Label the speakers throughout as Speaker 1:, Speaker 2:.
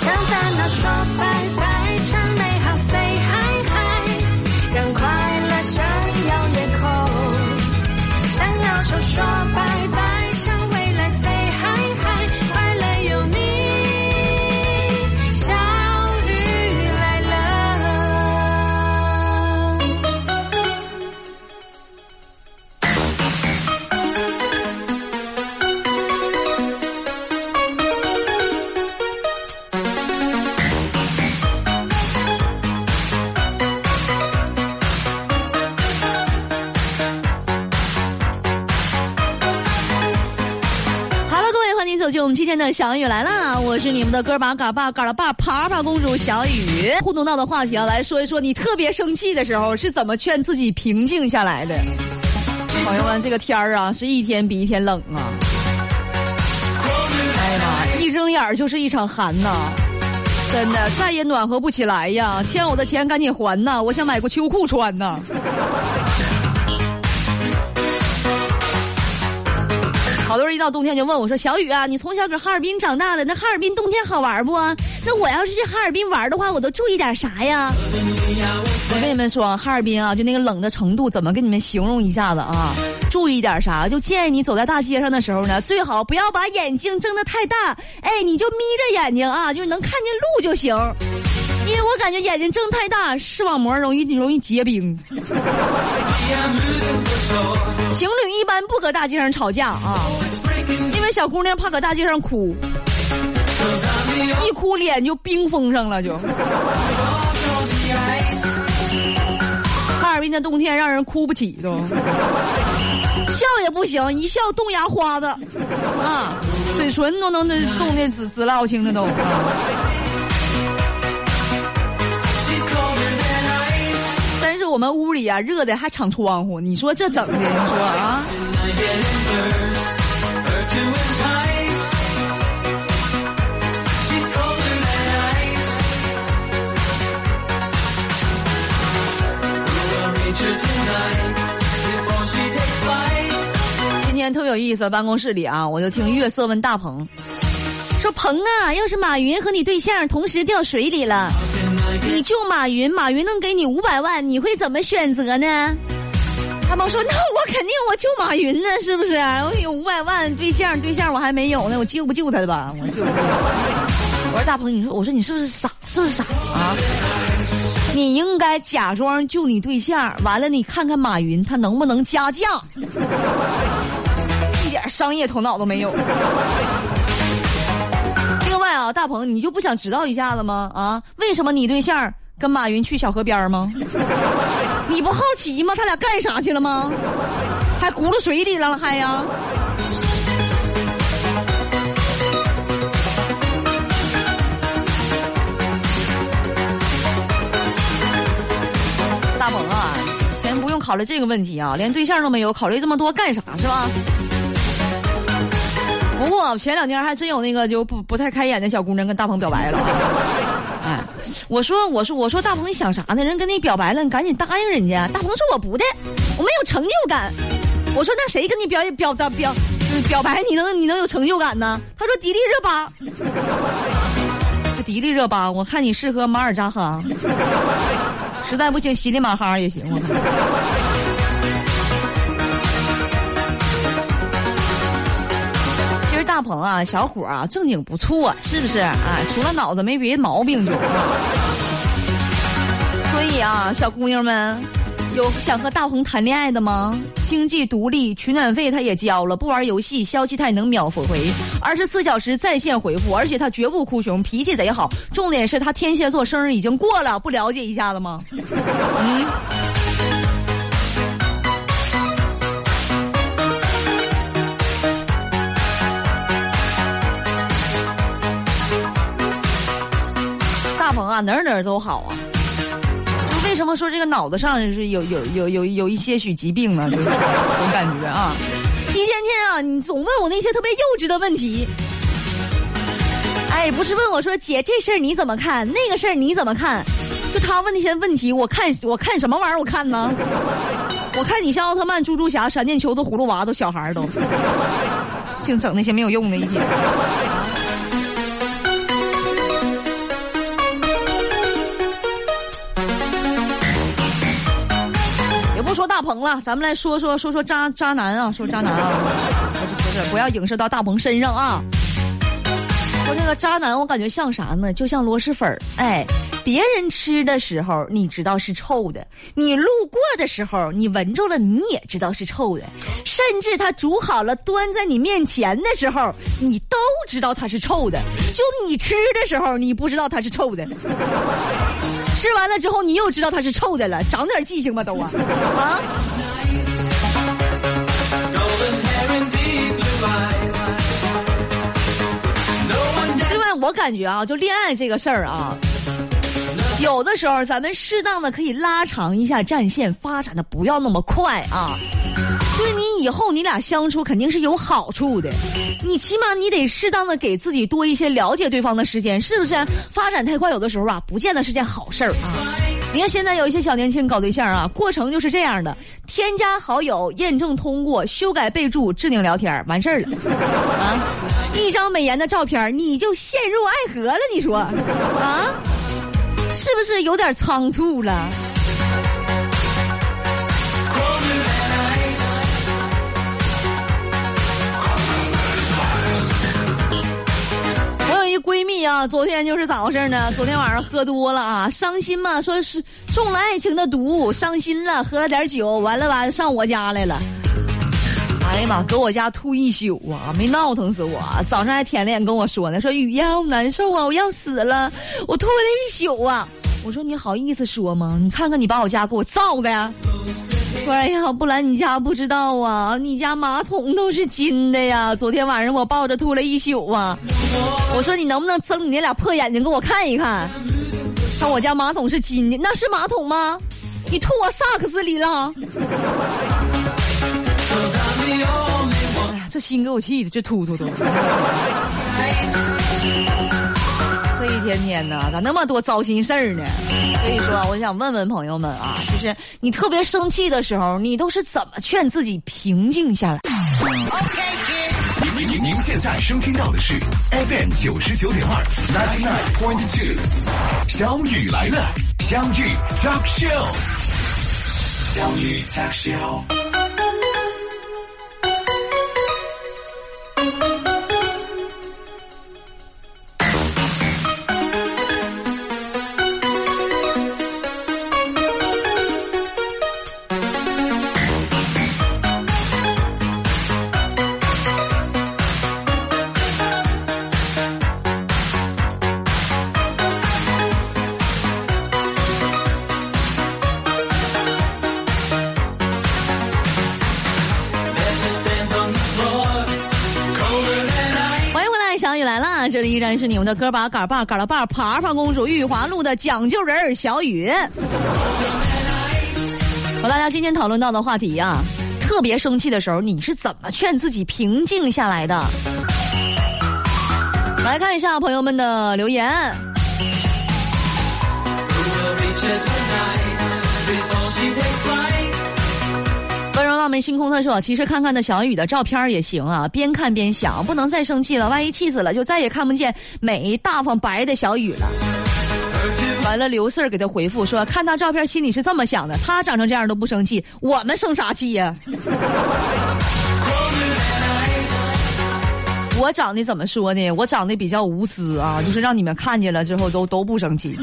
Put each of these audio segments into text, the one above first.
Speaker 1: 向烦恼说拜
Speaker 2: 的小雨来啦！我是你们的哥把嘎巴嘎了爸爬爬公主小雨。互动到的话题啊，来说一说你特别生气的时候是怎么劝自己平静下来的。朋友们，这个天儿啊，是一天比一天冷啊！哎呀妈，一睁眼儿就是一场寒呐！真的，再也暖和不起来呀！欠我的钱赶紧还呐！我想买个秋裤穿呐。好多人一到冬天就问我说：“小雨啊，你从小搁哈尔滨长大的，那哈尔滨冬天好玩不？那我要是去哈尔滨玩的话，我都注意点啥呀？”我跟你们说，哈尔滨啊，就那个冷的程度，怎么跟你们形容一下子啊？注意点啥？就建议你走在大街上的时候呢，最好不要把眼睛睁得太大，哎，你就眯着眼睛啊，就是能看见路就行。因为我感觉眼睛睁太大，视网膜容易容易结冰。情侣一般不搁大街上吵架啊，因为小姑娘怕搁大街上哭，一哭脸就冰封上了就。哈尔滨的冬天让人哭不起都，笑也不行，一笑冻牙花子，啊，嘴唇都能那冻得紫紫烙青的都。啊我们屋里啊，热的还敞窗户，你说这整的，你说啊？今天特别有意思，办公室里啊，我就听月色问大鹏，说鹏啊，要是马云和你对象同时掉水里了，你救马云，马云能给你五百万，你会怎么选择呢？大鹏说：“那我肯定我救马云呢，是不是？我有五百万对象，对象我还没有呢，我救不救他的吧？我救。”我说大鹏，你说，我说你是不是傻？是不是傻啊？你应该假装救你对象，完了你看看马云他能不能加价，一点商业头脑都没有。啊，大鹏，你就不想知道一下子吗？啊，为什么你对象跟马云去小河边吗？你不好奇吗？他俩干啥去了吗？还轱辘水里了还呀？大鹏啊，先不用考虑这个问题啊，连对象都没有，考虑这么多干啥是吧？不过前两天还真有那个就不不太开眼的小姑娘跟大鹏表白了。哎，我说我说我说大鹏你想啥呢？人跟你表白了，你赶紧答应人家。大鹏说我不的，我没有成就感。我说那谁跟你表表表表表白你能你能有成就感呢？他说迪丽热巴。迪丽热巴，我看你适合马尔扎哈，实在不行西里马哈也行。大鹏啊，小伙啊，正经不错，是不是？啊，除了脑子没别的毛病就。所以啊，小姑娘们，有想和大鹏谈恋爱的吗？经济独立，取暖费他也交了，不玩游戏，消息他也能秒回，二十四小时在线回复，而且他绝不哭穷，脾气贼好。重点是他天蝎座生日已经过了，不了解一下子吗？嗯。哪儿哪儿都好啊。就为什么说这个脑子上是有有有有有一些许疾病呢？就是我感觉啊，一天天啊，你总问我那些特别幼稚的问题。哎，不是问我说姐这事儿你怎么看，那个事儿你怎么看？就他问那些问题，我看我看什么玩意儿？我看呢？我看你像奥特曼、猪猪侠、闪电球都葫芦娃都小孩儿都，净整那些没有用的一姐。了，咱们来说说说说渣渣男啊，说渣男啊，不 是不是，不要影射到大鹏身上啊。说这个渣男，我感觉像啥呢？就像螺蛳粉儿，哎，别人吃的时候你知道是臭的，你路过的时候你闻着了你也知道是臭的，甚至他煮好了端在你面前的时候，你都知道它是臭的，就你吃的时候你不知道它是臭的，吃完了之后你又知道它是臭的了，长点记性吧都啊啊！另外，我感觉啊，就恋爱这个事儿啊，有的时候咱们适当的可以拉长一下战线，发展的不要那么快啊。对你以后你俩相处肯定是有好处的，你起码你得适当的给自己多一些了解对方的时间，是不是？发展太快，有的时候啊，不见得是件好事儿啊。你看现在有一些小年轻人搞对象啊，过程就是这样的：添加好友、验证通过、修改备注、置顶聊天，完事儿了啊。一张美颜的照片，你就陷入爱河了？你说啊，是不是有点仓促了？闺蜜啊，昨天就是咋回事呢？昨天晚上喝多了啊，伤心嘛，说是中了爱情的毒，伤心了，喝了点酒，完了完上我家来了。哎呀妈，搁我家吐一宿啊，没闹腾死我。早上还舔脸跟我说呢，说雨呀，我难受啊，我要死了，我吐了一宿啊。我说你好意思说吗？你看看你把我家给我造的呀！哎呀，不来你家不知道啊，你家马桶都是金的呀。昨天晚上我抱着吐了一宿啊。我说你能不能睁你那俩破眼睛给我看一看？看我家马桶是金的，那是马桶吗？你吐我萨克斯里了？哎呀，这心给我气的，这突突都。天天的，咋那么多糟心事儿呢？所以说，我想问问朋友们啊，就是你特别生气的时候，你都是怎么劝自己平静下来？
Speaker 3: 您您您现在收听到的是 FM 九十九点二 ninety nine point two，小雨来了，相遇 talk show，相遇 talk show。
Speaker 2: 然是你们的哥把嘎爸嘎拉爸爬爬公主玉华路的讲究人小雨。和大家今天讨论到的话题啊、特别生气的时候，你是怎么劝自己平静下来的？来看一下朋友们的留言。温柔浪漫星空他说：“其实看看那小雨的照片也行啊，边看边想，不能再生气了，万一气死了，就再也看不见美、大方、白的小雨了。”完了，刘四儿给他回复说：“看他照片，心里是这么想的，他长成这样都不生气，我们生啥气呀？” 我长得怎么说呢？我长得比较无私啊，就是让你们看见了之后都都不生气。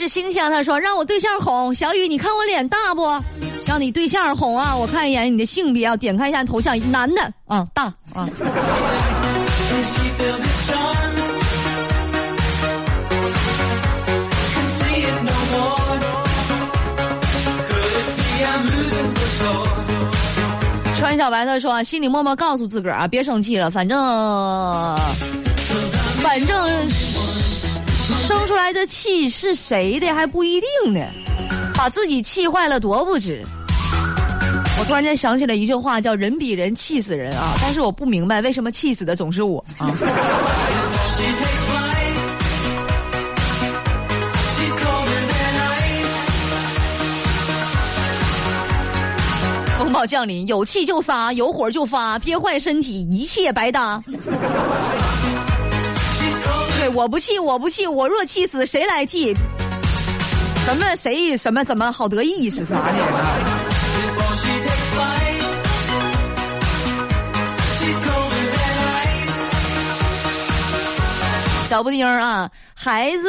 Speaker 2: 是星星，他说让我对象哄小雨，你看我脸大不？让你对象哄啊！我看一眼你的性别啊，点开一下头像，男的啊，大啊。穿小白他说，心里默默告诉自个儿啊，别生气了，反正来的气是谁的还不一定呢，把自己气坏了多不值。我突然间想起了一句话，叫“人比人气死人”啊！但是我不明白为什么气死的总是我啊！风暴降临，有气就撒，有火就发，憋坏身体，一切白搭。对，我不气，我不气，我若气死，谁来气？什么谁什么怎么好得意是啥呢？小布丁啊，孩子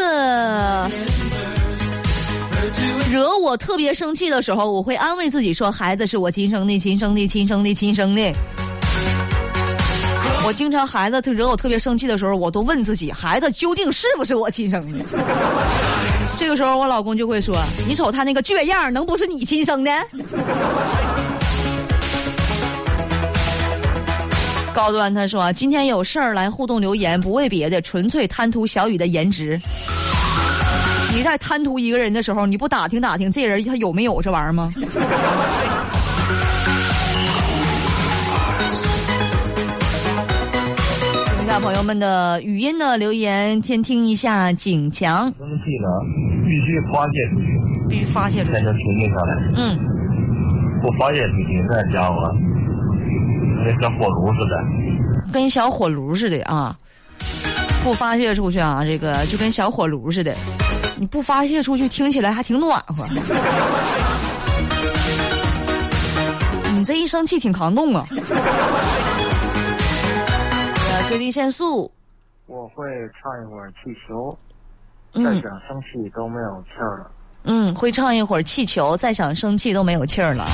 Speaker 2: 惹我特别生气的时候，我会安慰自己说：“孩子是我亲生的，亲生的，亲生的，亲生的。”我经常孩子他惹我特别生气的时候，我都问自己：孩子究竟是不是我亲生的？这个时候，我老公就会说：“你瞅他那个倔样，能不是你亲生的？” 高端他说：“今天有事儿来互动留言，不为别的，纯粹贪图小雨的颜值。你在贪图一个人的时候，你不打听打听这人他有没有这玩意儿吗？”朋友们的语音的留言，先听一下景强。
Speaker 4: 生气了，必须发泄出去，
Speaker 2: 必须发泄出去。
Speaker 4: 才能平静下来。
Speaker 2: 嗯，
Speaker 4: 不发泄出去，那家伙跟小火炉似的。
Speaker 2: 跟小火炉似的啊！不发泄出去啊，这个就跟小火炉似的。你不发泄出去，听起来还挺暖和。你这一生气挺抗冻啊！呃，决定限速。
Speaker 4: 我会唱一会儿气球，
Speaker 2: 嗯
Speaker 4: 再想生气都没有气儿了。
Speaker 2: 嗯，会唱一会儿气球，再想生气都没有气儿了啊！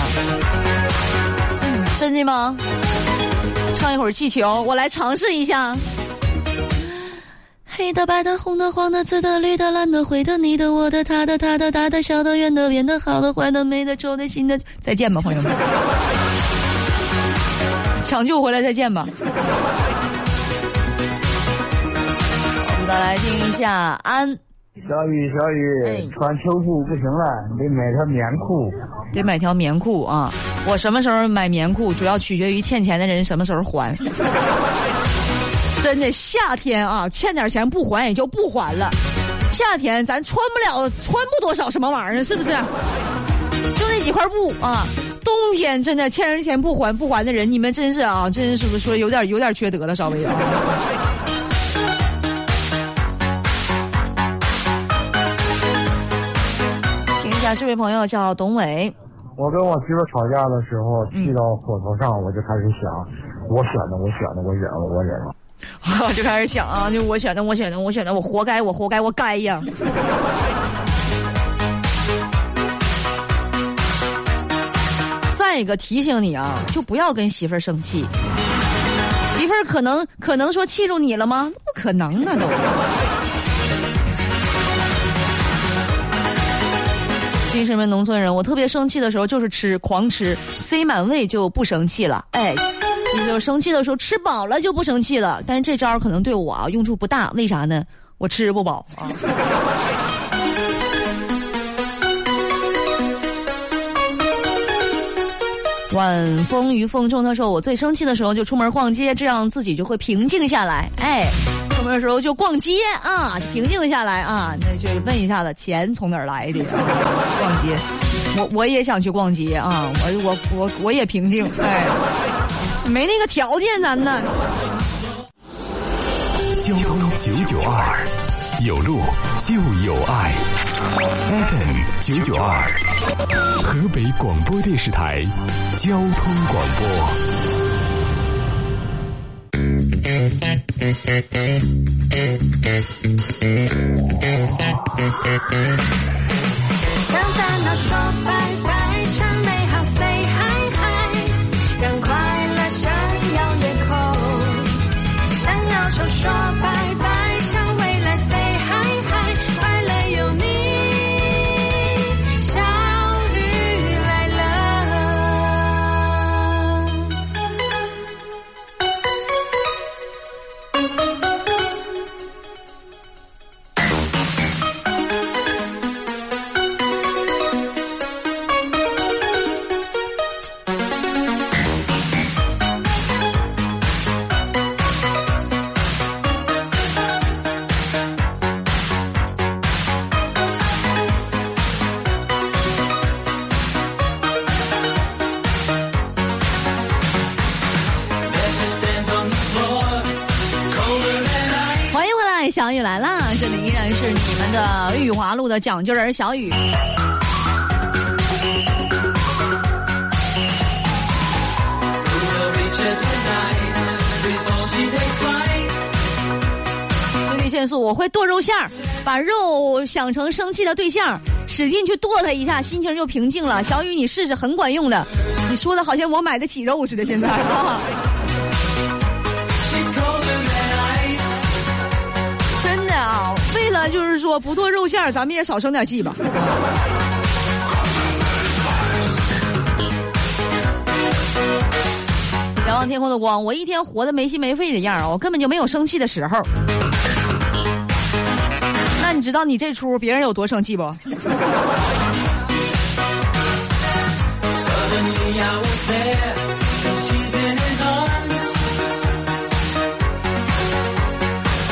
Speaker 2: 真的吗？唱一会儿气球，我来尝试一下。黑的、白的、红的、黄的、紫的、绿的、蓝的、灰的、你的、我的、他的、他的、大的、小的、圆的、扁的、好的、坏的、美的、丑的、新的，再见吧，朋友们！抢救回来再见吧。再来听一下安。
Speaker 5: 小雨，小雨，
Speaker 2: 哎
Speaker 5: 穿秋裤不行了，你得买条棉裤。
Speaker 2: 得买条棉裤啊！我什么时候买棉裤，主要取决于欠钱的人什么时候还。真的，夏天啊，欠点钱不还也就不还了。夏天咱穿不了，穿不多少什么玩意儿，是不是？就那几块布啊。冬天真的欠人钱不还不还的人，你们真是啊，真是不是说有点有点缺德了，稍微啊。下，这位朋友叫董伟。
Speaker 5: 我跟我媳妇吵架的时候，
Speaker 2: 嗯
Speaker 5: 气到火头上，我就开始想，我选的，我选的，我忍了，我忍了。
Speaker 2: 我 就开始想啊，就我选的，我选的，我选的，我活该，我活该，我该呀。再一个提醒你啊，就不要跟媳妇儿生气。媳妇儿可能可能说气住你了吗？不可能啊，都。新市民农村人，我特别生气的时候就是吃，狂吃，塞满胃就不生气了。哎，你就生气的时候吃饱了就不生气了。但是这招可能对我啊用处不大，为啥呢？我吃不饱啊。晚风于风中，他说我最生气的时候就出门逛街，这样自己就会平静下来。哎，出门的时候就逛街啊，平静下来啊。那就问一下子钱从哪儿来的、逛街，我我也想去逛街啊，我我我我也平静，哎，没那个条件咱呢。
Speaker 3: 交通九九二，有路就有爱。FM 九九二，河北广播电视台交通广播。
Speaker 1: 向烦恼说拜拜，小雨来
Speaker 2: 啦！这里依然是你们的玉华路的讲究人小雨。兄弟限速，我会剁肉馅儿，把肉想成生气的对象，使劲去剁他一下，心情就平静了。小雨，你试试，很管用的。你说的好像我买得起肉似的，现在就是说不剁肉馅儿，咱们也少生点气吧。仰望天空的光，我一天活得没心没肺的样儿，我根本就没有生气的时候。那你知道你这出别人有多生气不？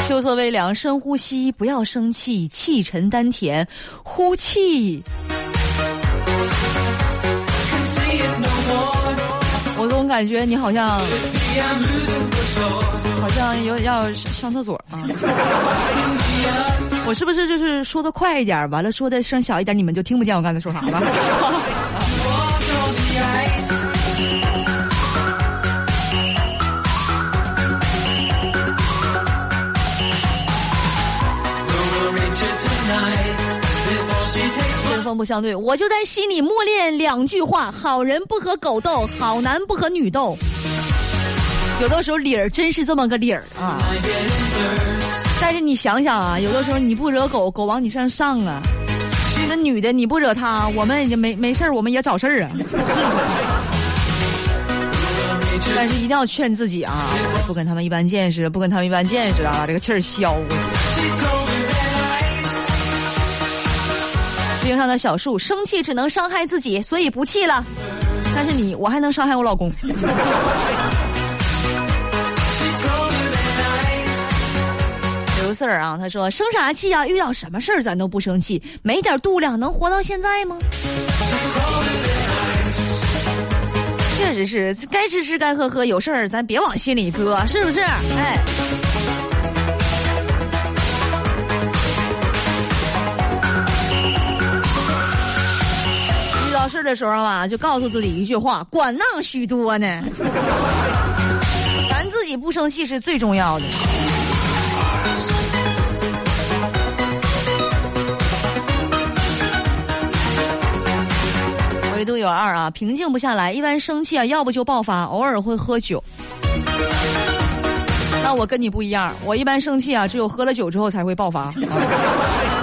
Speaker 2: 秋色微凉，深呼吸，不要生气，气沉丹田，呼气。我总感觉你好像，好像有要上厕所啊。我是不是就是说的快一点，完了说的声小一点，你们就听不见我刚才说啥了？锋不相对，我就在心里默念两句话：好人不和狗斗，好男不和女斗。有的时候理儿真是这么个理儿啊。但是你想想啊，有的时候你不惹狗狗往你身上上啊，那女的你不惹她，我们也没没事儿我们也找事儿啊，是不是？但是一定要劝自己啊，不跟他们一般见识，不跟他们一般见识啊，把这个气儿消过去。冰上的小树，生气只能伤害自己，所以不气了。但是你，我还能伤害我老公。刘四儿啊，他说生啥气啊？遇到什么事儿咱都不生气，没点度量能活到现在吗？确实是，该吃吃该喝喝，有事儿咱别往心里搁，是不是？哎。的时候啊，就告诉自己一句话：管那许多呢，咱自己不生气是最重要的。唯独有二啊，平静不下来，一般生气啊，要不就爆发，偶尔会喝酒。那我跟你不一样，我一般生气啊，只有喝了酒之后才会爆发。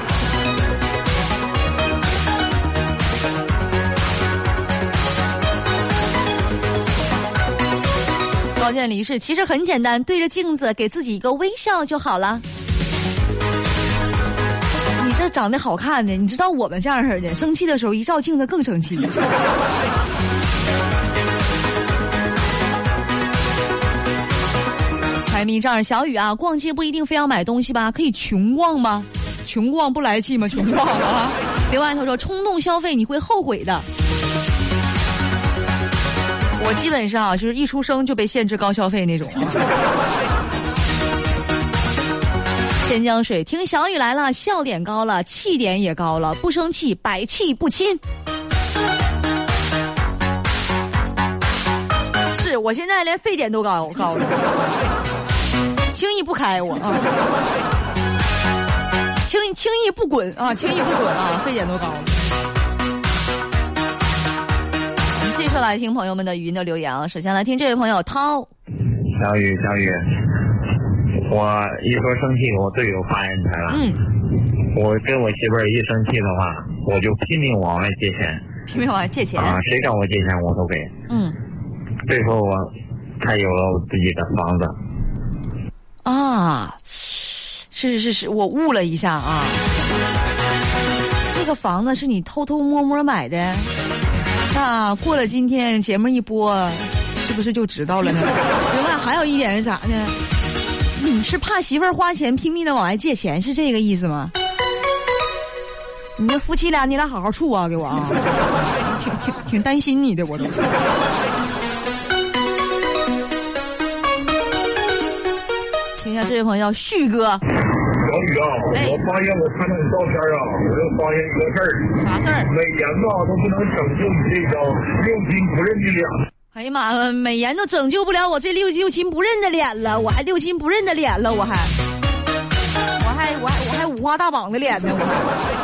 Speaker 2: 高见离世，其实很简单，对着镜子给自己一个微笑就好了。你这长得好看的，你知道我们这样式的，生气的时候一照镜子更生气。财迷账小雨啊，逛街不一定非要买东西吧，可以穷逛吗？穷逛不来气吗？穷逛啊！另外他说，冲动消费你会后悔的。我基本上，就是一出生就被限制高消费那种。天江水，听小雨来了，笑点高了，气点也高了，不生气，百气不侵。是我现在连沸点都高高了，轻易不开我啊，轻易轻易不滚啊，轻易不滚啊，沸点都高了。我们继续来听朋友们的语音的留言啊，首先来听这位朋友涛，
Speaker 4: 小雨，小雨，我一说生气，我队友发言权了。
Speaker 2: 嗯，
Speaker 4: 我跟我媳妇儿一生气的话，我就拼命往外借钱。
Speaker 2: 拼命往外借钱，
Speaker 4: 啊，谁找我借钱我都给。
Speaker 2: 嗯。
Speaker 4: 最后我才有了我自己的房子。
Speaker 2: 啊，是是是，我悟了一下啊，这个房子是你偷偷摸摸买的，那过了今天节目一播，是不是就知道了呢？另外还有一点是啥呢？你是怕媳妇儿花钱拼命的往外借钱，是这个意思吗？你这夫妻俩，你俩好好处啊，给我啊，挺挺挺担心你的，我都。听一下这位朋友旭哥，哎
Speaker 4: 我发现我看到你照片啊，我就发现一个事儿，
Speaker 2: 啥事儿？
Speaker 4: 美颜吧都不能拯救你这张六亲不认的脸。
Speaker 2: 哎呀妈呀，美颜都拯救不了我这六六亲不认的脸了，我还六亲不认的脸了，我还，我还我还我还五花大绑的脸呢，我还。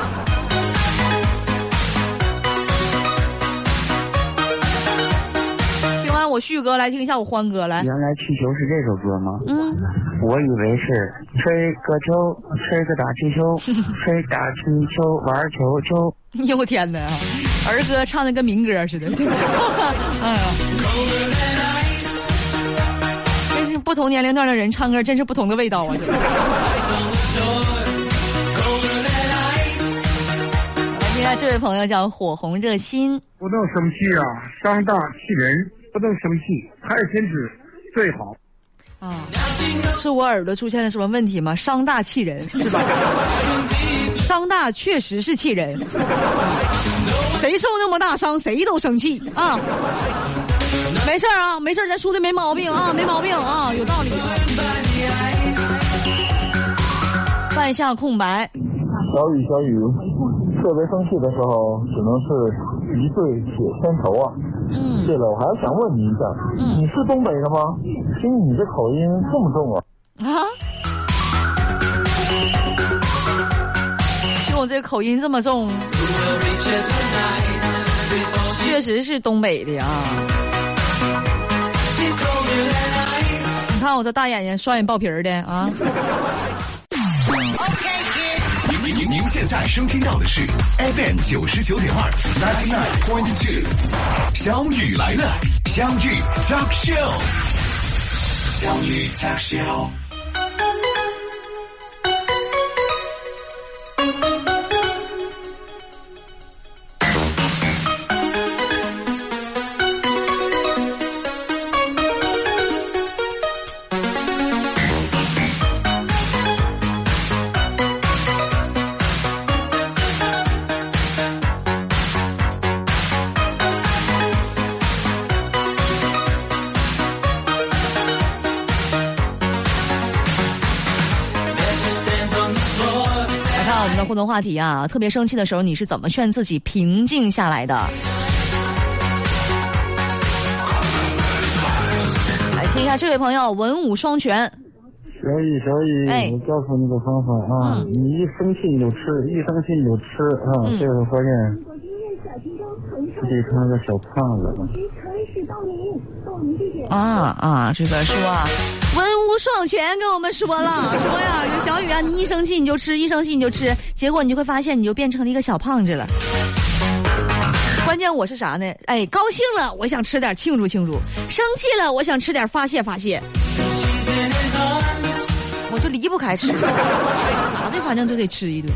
Speaker 2: 我旭哥，来听一下我欢哥来。
Speaker 5: 原来气球是这首歌吗？
Speaker 2: 嗯，
Speaker 5: 我以为是吹个球，吹个打气球，吹打气球玩球球。
Speaker 2: 哎呦我天哪，儿歌唱的跟民歌似的。哎 呀，真是不同年龄段的人唱歌，真是不同的味道啊！这 今天这位朋友叫火红热心，
Speaker 4: 不能生气啊，伤大气人，不能生气，开心吃最好。
Speaker 2: 啊，是我耳朵出现了什么问题吗？伤大气人是吧？伤大确实是气人，谁受那么大伤，谁都生气啊。没事儿啊，没事儿，咱说的没毛病啊，没毛病啊，有道理。放一下空白，
Speaker 4: 小雨，小雨，特别生气的时候，只能是一醉解千愁啊。
Speaker 2: 嗯
Speaker 4: 对了，我还想问你一下，
Speaker 2: 嗯
Speaker 4: 你是东北的吗？听你这口音这么重啊？
Speaker 2: 啊，听我这口音这么重，确实是东北的啊。你看我这大眼睛、双眼爆皮儿的啊！
Speaker 3: 您您现在收听到的是 FM 九十九点二，ninety nine point two，小雨来了，相遇 Talk Show，相遇 Talk Show。
Speaker 2: 话题啊，特别生气的时候，你是怎么劝自己平静下来的？来听一下这位朋友文武双全，
Speaker 5: 小雨，小雨，
Speaker 2: 哎。
Speaker 5: 我告诉你个方法啊，
Speaker 2: 嗯。
Speaker 5: 你一生气你就吃，一生气你就吃啊，
Speaker 2: 嗯。
Speaker 5: 这个发现自己成了个小胖子。
Speaker 2: 啊啊，这个说啊，文武双全跟我们说了，说呀，小雨啊，你一生气你就吃，一生气你就吃，结果你就会发现你就变成了一个小胖子了。关键我是啥呢？哎，高兴了，我想吃点庆祝庆祝；生气了，我想吃点发泄发泄。我就离不开吃，咋的，反正都得吃一顿。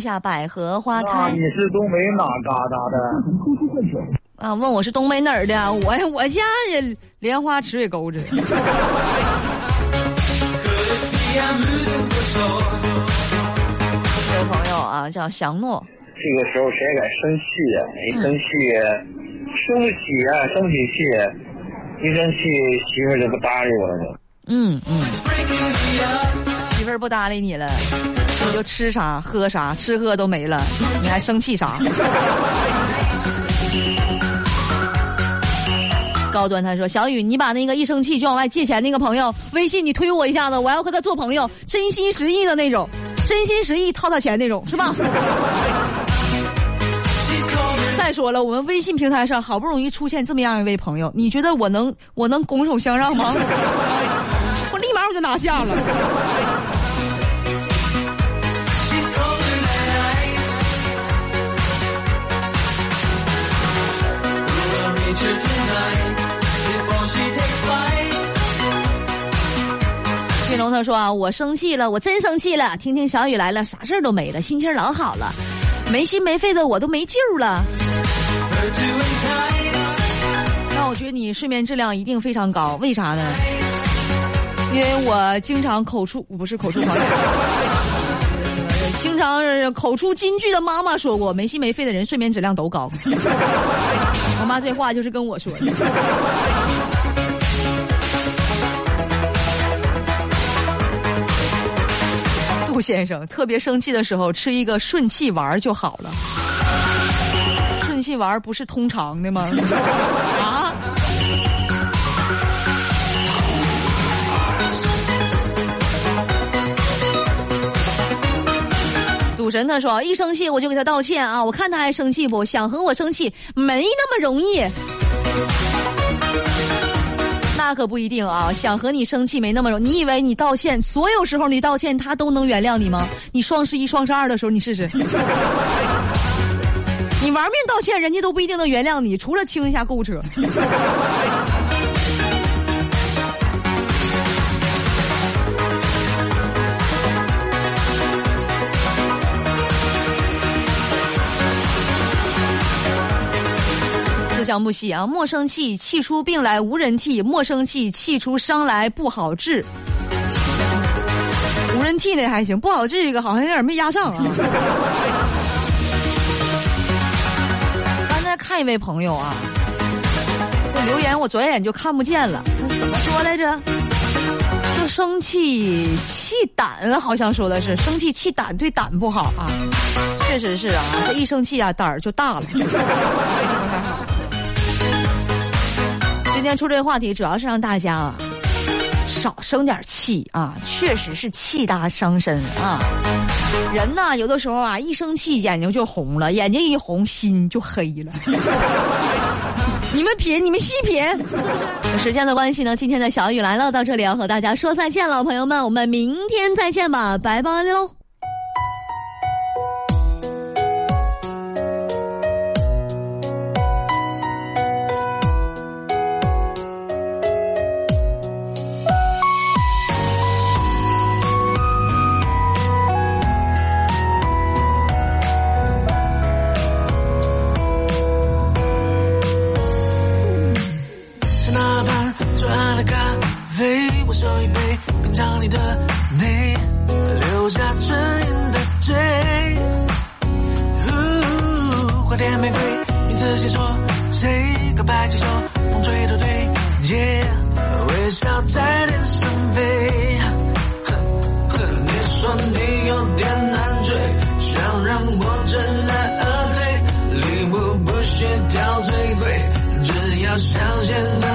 Speaker 2: 下百合花开。
Speaker 4: 你是东北哪嘎达的？
Speaker 2: 啊，问我是东北哪儿的啊？我我家也莲花池水沟子。这位朋友啊，叫祥诺，
Speaker 4: 这个时候谁还敢生气呀、一生气，生不起呀、生不起气，一生气媳妇儿就不搭理我了。
Speaker 2: 嗯嗯，媳妇儿不搭理你了，你就吃啥喝啥，吃喝都没了，你还生气啥？高端他说：“小雨，你把那个一生气就往外借钱那个朋友微信你推我一下子，我要和他做朋友，真心实意的那种，真心实意掏他钱那种，是吧？” 再说了，我们微信平台上好不容易出现这么样一位朋友，你觉得我能我能拱手相让吗？我立马我就拿下了。他说，我生气了，我真生气了。听听小雨来了，啥事儿都没了，心情老好了。没心没肺的我都没救了。那我觉得你睡眠质量一定非常高，为啥呢？因为我经常口出，不是口出狂言，经常口出金句的妈妈说过，没心没肺的人睡眠质量都高。我妈这话就是跟我说的。杜先生特别生气的时候，吃一个顺气丸就好了。顺气丸不是通常的吗？啊？赌神他说一生气我就给他道歉啊！我看他还生气不？想和我生气没那么容易。那可不一定啊！想和你生气没那么容易。你以为你道歉，所有时候你道歉他都能原谅你吗？你双十一、双十二的时候你试试。你玩命道歉，人家都不一定能原谅你，除了清一下购物车。思想不息啊！莫生气，气出病来无人替；莫生气，气出伤来不好治。无人替那还行，不好治这个好像有点没压上啊。刚才看一位朋友啊，这留言我转眼就看不见了，怎么说来着？说生气气胆，好像说的是生气气胆对胆不好啊。确实是啊，这一生气啊，胆儿就大了。今天出这个话题，主要是让大家啊少生点气啊，确实是气大伤身啊。人呢，有的时候啊，一生气眼睛就红了，眼睛一红心就黑了。你们品，你们细品，时间的关系呢，今天的小雨来了，到这里要和大家说再见了，朋友们，我们明天再见吧，拜拜喽。
Speaker 6: 下唇印的嘴。呜花店玫瑰，名字写错，谁告白气球，风吹都对，耶，微笑在天上飞。你说你有点难追，想让我知难而退，礼物不需挑最贵。只要香榭的，